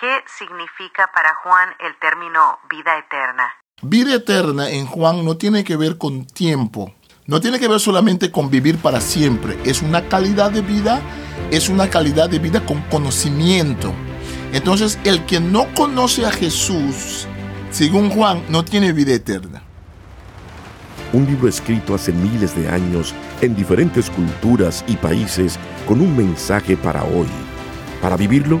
¿Qué significa para Juan el término vida eterna? Vida eterna en Juan no tiene que ver con tiempo, no tiene que ver solamente con vivir para siempre, es una calidad de vida, es una calidad de vida con conocimiento. Entonces, el que no conoce a Jesús, según Juan, no tiene vida eterna. Un libro escrito hace miles de años en diferentes culturas y países con un mensaje para hoy. Para vivirlo,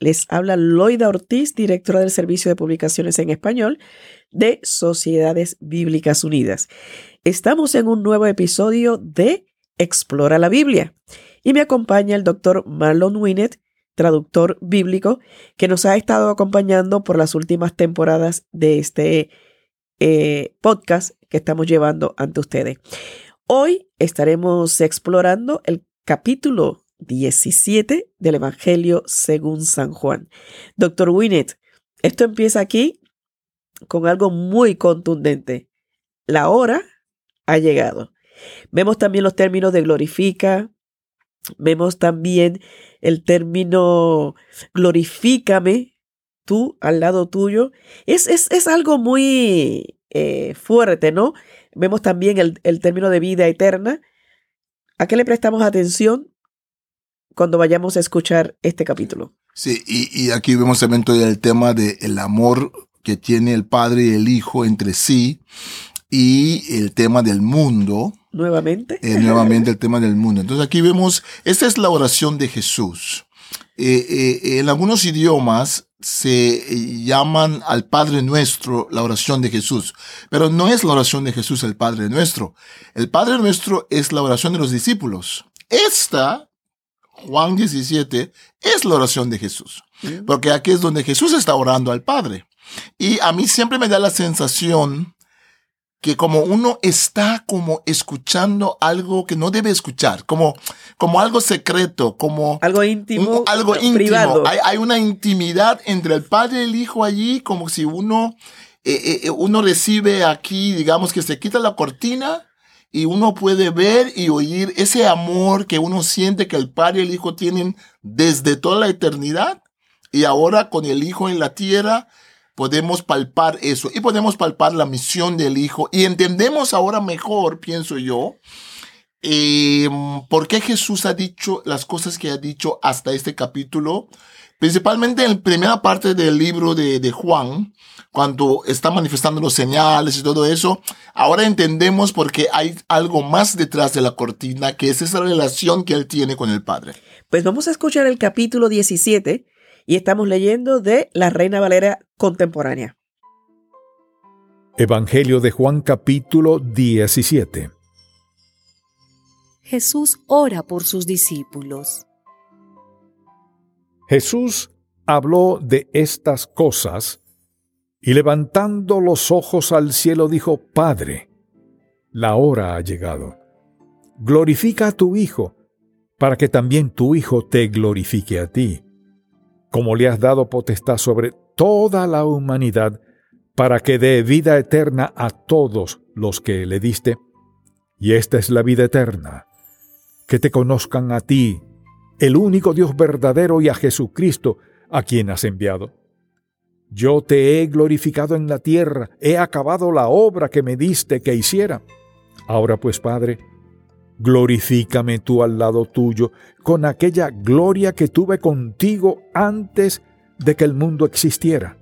Les habla Loida Ortiz, directora del Servicio de Publicaciones en Español de Sociedades Bíblicas Unidas. Estamos en un nuevo episodio de Explora la Biblia. Y me acompaña el doctor Marlon Winnet, traductor bíblico, que nos ha estado acompañando por las últimas temporadas de este eh, podcast que estamos llevando ante ustedes. Hoy estaremos explorando el capítulo 17 del Evangelio según San Juan. Doctor Winnet, esto empieza aquí con algo muy contundente. La hora ha llegado. Vemos también los términos de glorifica, vemos también el término glorifícame, tú al lado tuyo. Es, es, algo muy eh, fuerte, ¿no? Vemos también el, el término de vida eterna. ¿A qué le prestamos atención cuando vayamos a escuchar este capítulo? Sí, y, aquí vemos también todo el tema del amor que tiene el Padre y el Hijo entre sí y el tema del mundo, Nuevamente. Eh, nuevamente el tema del mundo. Entonces aquí vemos, esta es la oración de Jesús. Eh, eh, en algunos idiomas se llaman al Padre Nuestro la oración de Jesús, pero no es la oración de Jesús el Padre Nuestro. El Padre Nuestro es la oración de los discípulos. Esta, Juan 17, es la oración de Jesús, porque aquí es donde Jesús está orando al Padre. Y a mí siempre me da la sensación que como uno está como escuchando algo que no debe escuchar, como, como algo secreto, como algo íntimo, algo íntimo. Privado. Hay, hay, una intimidad entre el padre y el hijo allí, como si uno, eh, eh, eh, uno recibe aquí, digamos que se quita la cortina y uno puede ver y oír ese amor que uno siente que el padre y el hijo tienen desde toda la eternidad. Y ahora con el hijo en la tierra podemos palpar eso y podemos palpar la misión del Hijo. Y entendemos ahora mejor, pienso yo, em, por qué Jesús ha dicho las cosas que ha dicho hasta este capítulo, principalmente en la primera parte del libro de, de Juan, cuando está manifestando los señales y todo eso, ahora entendemos por qué hay algo más detrás de la cortina, que es esa relación que él tiene con el Padre. Pues vamos a escuchar el capítulo 17 y estamos leyendo de la Reina Valera contemporánea. Evangelio de Juan capítulo 17 Jesús ora por sus discípulos. Jesús habló de estas cosas y levantando los ojos al cielo dijo, Padre, la hora ha llegado. Glorifica a tu Hijo, para que también tu Hijo te glorifique a ti como le has dado potestad sobre toda la humanidad, para que dé vida eterna a todos los que le diste. Y esta es la vida eterna, que te conozcan a ti, el único Dios verdadero, y a Jesucristo, a quien has enviado. Yo te he glorificado en la tierra, he acabado la obra que me diste que hiciera. Ahora pues, Padre, glorifícame tú al lado tuyo con aquella gloria que tuve contigo antes de que el mundo existiera.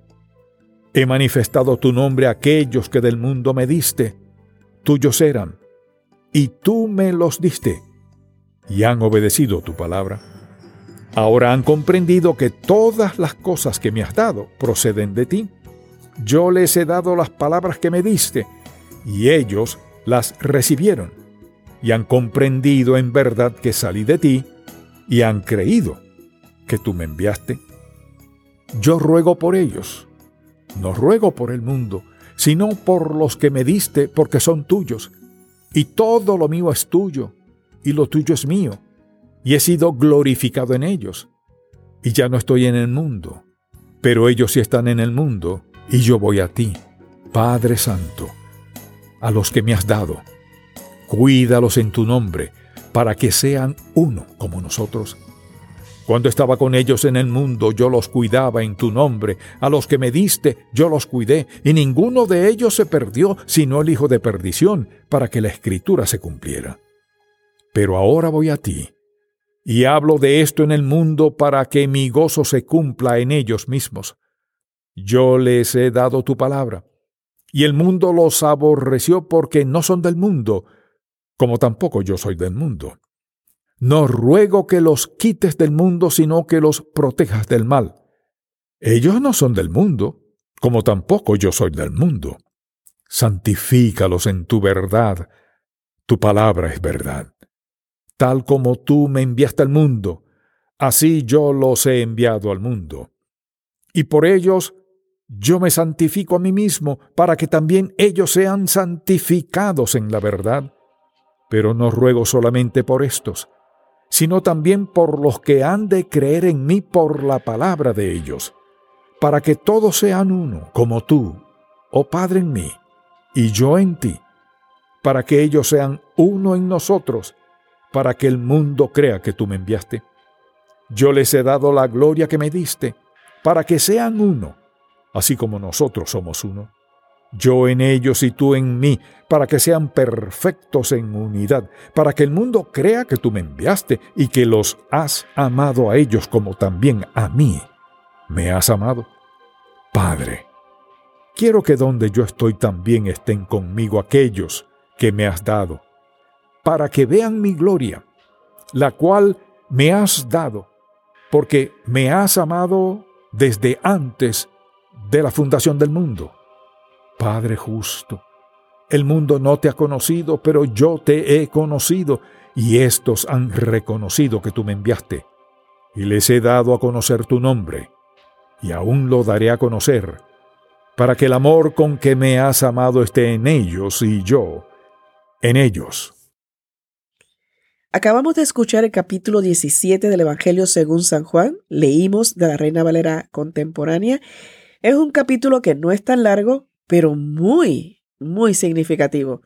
He manifestado tu nombre a aquellos que del mundo me diste, tuyos eran, y tú me los diste, y han obedecido tu palabra. Ahora han comprendido que todas las cosas que me has dado proceden de ti. Yo les he dado las palabras que me diste, y ellos las recibieron y han comprendido en verdad que salí de ti y han creído que tú me enviaste. Yo ruego por ellos, no ruego por el mundo, sino por los que me diste, porque son tuyos. Y todo lo mío es tuyo, y lo tuyo es mío, y he sido glorificado en ellos. Y ya no estoy en el mundo, pero ellos sí están en el mundo, y yo voy a ti, Padre Santo, a los que me has dado. Cuídalos en tu nombre, para que sean uno como nosotros. Cuando estaba con ellos en el mundo, yo los cuidaba en tu nombre. A los que me diste, yo los cuidé, y ninguno de ellos se perdió, sino el hijo de perdición, para que la escritura se cumpliera. Pero ahora voy a ti, y hablo de esto en el mundo para que mi gozo se cumpla en ellos mismos. Yo les he dado tu palabra, y el mundo los aborreció porque no son del mundo, como tampoco yo soy del mundo. No ruego que los quites del mundo, sino que los protejas del mal. Ellos no son del mundo, como tampoco yo soy del mundo. Santifícalos en tu verdad. Tu palabra es verdad. Tal como tú me enviaste al mundo, así yo los he enviado al mundo. Y por ellos yo me santifico a mí mismo, para que también ellos sean santificados en la verdad. Pero no ruego solamente por estos, sino también por los que han de creer en mí por la palabra de ellos, para que todos sean uno, como tú, oh Padre en mí, y yo en ti, para que ellos sean uno en nosotros, para que el mundo crea que tú me enviaste. Yo les he dado la gloria que me diste, para que sean uno, así como nosotros somos uno yo en ellos y tú en mí, para que sean perfectos en unidad, para que el mundo crea que tú me enviaste y que los has amado a ellos como también a mí me has amado. Padre, quiero que donde yo estoy también estén conmigo aquellos que me has dado, para que vean mi gloria, la cual me has dado, porque me has amado desde antes de la fundación del mundo. Padre justo, el mundo no te ha conocido, pero yo te he conocido, y estos han reconocido que tú me enviaste, y les he dado a conocer tu nombre, y aún lo daré a conocer, para que el amor con que me has amado esté en ellos y yo en ellos. Acabamos de escuchar el capítulo 17 del Evangelio según San Juan, leímos de la Reina Valera contemporánea. Es un capítulo que no es tan largo, pero muy, muy significativo.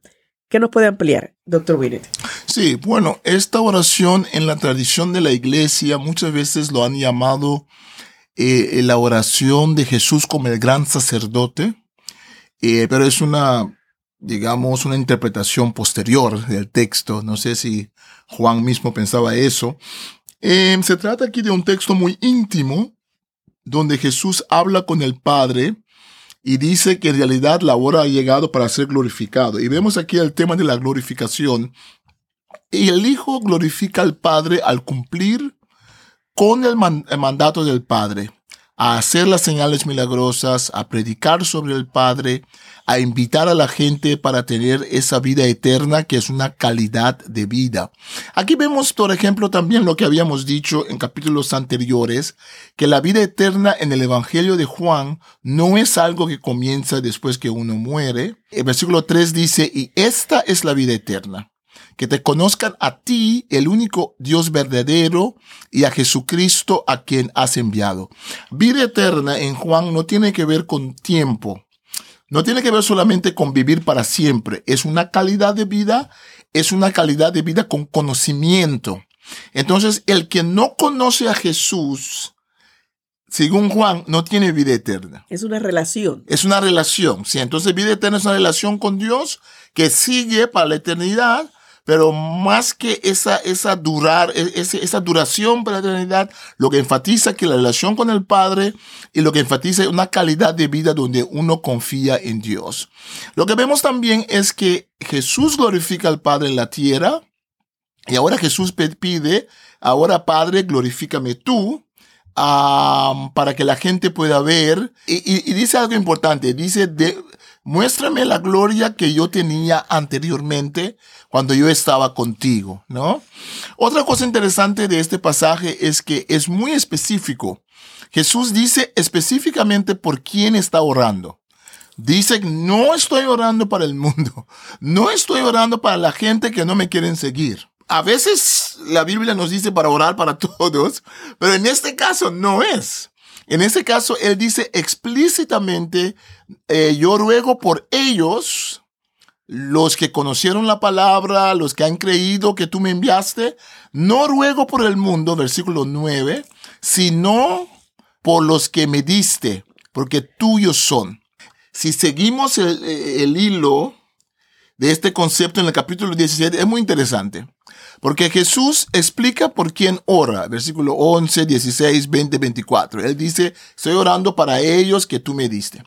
¿Qué nos puede ampliar, doctor Winnet? Sí, bueno, esta oración en la tradición de la iglesia muchas veces lo han llamado eh, la oración de Jesús como el gran sacerdote, eh, pero es una, digamos, una interpretación posterior del texto. No sé si Juan mismo pensaba eso. Eh, se trata aquí de un texto muy íntimo, donde Jesús habla con el Padre y dice que en realidad la hora ha llegado para ser glorificado. Y vemos aquí el tema de la glorificación. Y el Hijo glorifica al Padre al cumplir con el, mandato del Padre a hacer las señales milagrosas, a predicar sobre el Padre, a invitar a la gente para tener esa vida eterna que es una calidad de vida. Aquí vemos, por ejemplo, también lo que habíamos dicho en capítulos anteriores, que la vida eterna en el Evangelio de Juan no es algo que comienza después que uno muere. El versículo 3 dice, y esta es la vida eterna que te conozcan a ti, el único Dios verdadero, y a Jesucristo a quien has enviado. Vida eterna en Juan no tiene que ver con tiempo, no tiene que ver solamente con vivir para siempre, es una calidad de vida, es una calidad de vida con conocimiento. Entonces, el que no conoce a Jesús, según Juan, no tiene vida eterna. Es una relación. Es una relación, sí. Entonces, vida eterna es una relación con Dios que sigue para la eternidad pero más que esa, esa durar, e, esa duración para la eternidad, lo que enfatiza que la relación con el Padre y lo que enfatiza una calidad de vida donde uno confía en Dios. Lo que vemos también es que Jesús glorifica al Padre en la tierra y ahora Jesús pide, ahora Padre, glorifícame tú. para que la gente pueda ver. Y, y, dice algo importante, dice, de, muéstrame la gloria que yo tenía anteriormente cuando yo estaba contigo, ¿no? Otra cosa interesante de este pasaje es que es muy específico. Jesús dice específicamente por quién está orando. Dice, no estoy orando para el mundo, no estoy orando para la gente que no me quieren seguir. A veces la Biblia nos dice para orar para todos, pero en este caso no es. En este caso, él dice explícitamente, eh, yo ruego por ellos, los que conocieron la palabra, los que han creído que tú me enviaste, no ruego por el mundo, versículo 9, sino por los que me diste, porque tuyos son. Si seguimos el, el hilo de este concepto en el capítulo 17, es muy interesante. Porque Jesús explica por quién ora, versículo 11, 16, 20, 24. Él dice, estoy orando para ellos que tú me diste.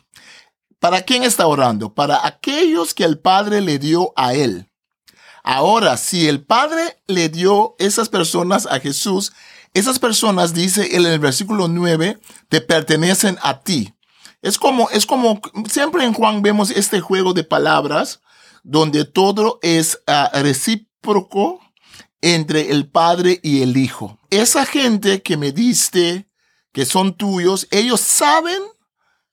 ¿Para quién está orando? Para aquellos que el Padre le dio a él. Ahora, si el Padre le dio esas personas a Jesús, esas personas, dice él en el versículo 9, te pertenecen a ti. Es como, es como, siempre en Juan vemos este juego de palabras donde todo es uh, recíproco entre el Padre y el Hijo. Esa gente que me diste, que son tuyos, ellos saben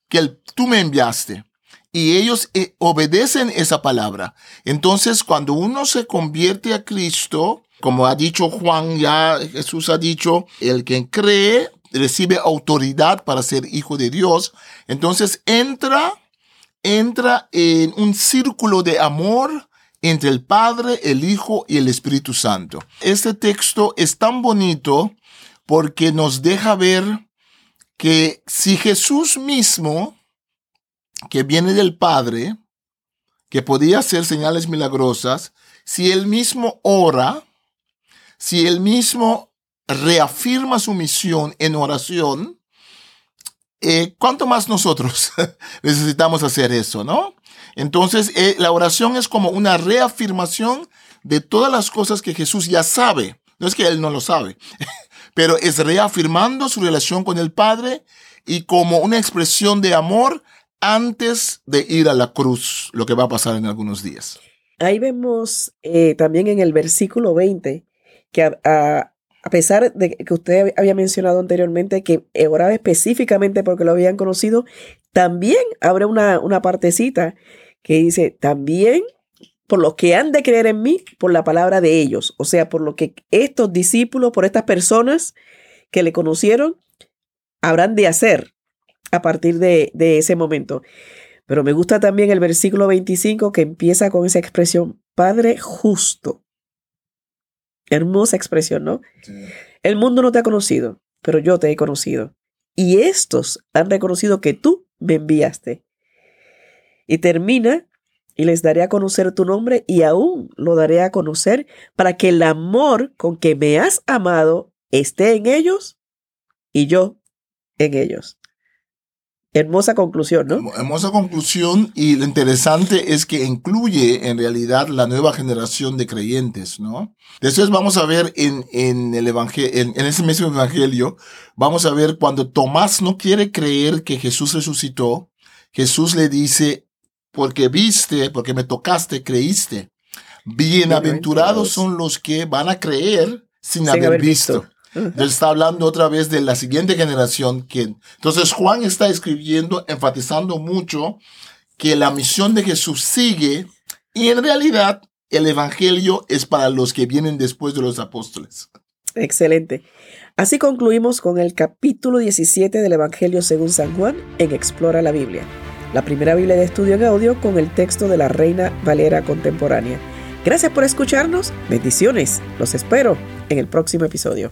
que tú me enviaste y ellos eh, obedecen esa palabra. Entonces, cuando uno se convierte a Cristo, como ha dicho Juan, ya Jesús ha dicho, el que cree recibe autoridad para ser hijo de Dios. Entonces entra, entra en un círculo de amor entre el Padre, el Hijo y el Espíritu Santo. Este texto es tan bonito porque nos deja ver que si Jesús mismo, que viene del Padre, que podía hacer señales milagrosas, si él mismo ora, si él mismo reafirma su misión en oración, eh, ¿cuánto más nosotros necesitamos hacer eso, no? Entonces, eh, la oración es como una reafirmación de todas las cosas que Jesús ya sabe. No es que Él no lo sabe, pero es reafirmando su relación con el Padre y como una expresión de amor antes de ir a la cruz, lo que va a pasar en algunos días. Ahí vemos eh, también en el versículo 20 que a, a, pesar de que usted había mencionado anteriormente que oraba específicamente porque lo habían conocido, también abre una, una partecita que dice, también por lo que han de creer en mí, por la palabra de ellos, o sea, por lo que estos discípulos, por estas personas que le conocieron, habrán de hacer a partir de, de ese momento. Pero me gusta también el versículo 25 que empieza con esa expresión, Padre justo. Hermosa expresión, ¿no? Sí. El mundo no te ha conocido, pero yo te he conocido. Y estos han reconocido que tú me enviaste. Y termina, y les daré a conocer tu nombre y aún lo daré a conocer para que el amor con que me has amado esté en ellos y yo en ellos. Hermosa conclusión, ¿no? Hermosa conclusión y lo interesante es que incluye en realidad la nueva generación de creyentes, ¿no? Después vamos a ver en, en el evangelio, en, en, ese mismo evangelio, vamos a ver cuando Tomás no quiere creer que Jesús resucitó, Jesús le dice, porque viste, porque me tocaste, creíste. Bienaventurados son los que van a creer sin, sin haber, visto. Está hablando otra vez de la siguiente generación que, entonces Juan está escribiendo, enfatizando mucho que la misión de Jesús sigue y en realidad el evangelio es para los que vienen después de los apóstoles. Excelente. Así concluimos con el capítulo 17 del Evangelio según San Juan en Explora la Biblia la primera Biblia de estudio en audio con el texto de la Reina Valera contemporánea. Gracias por escucharnos, bendiciones, los espero en el próximo episodio.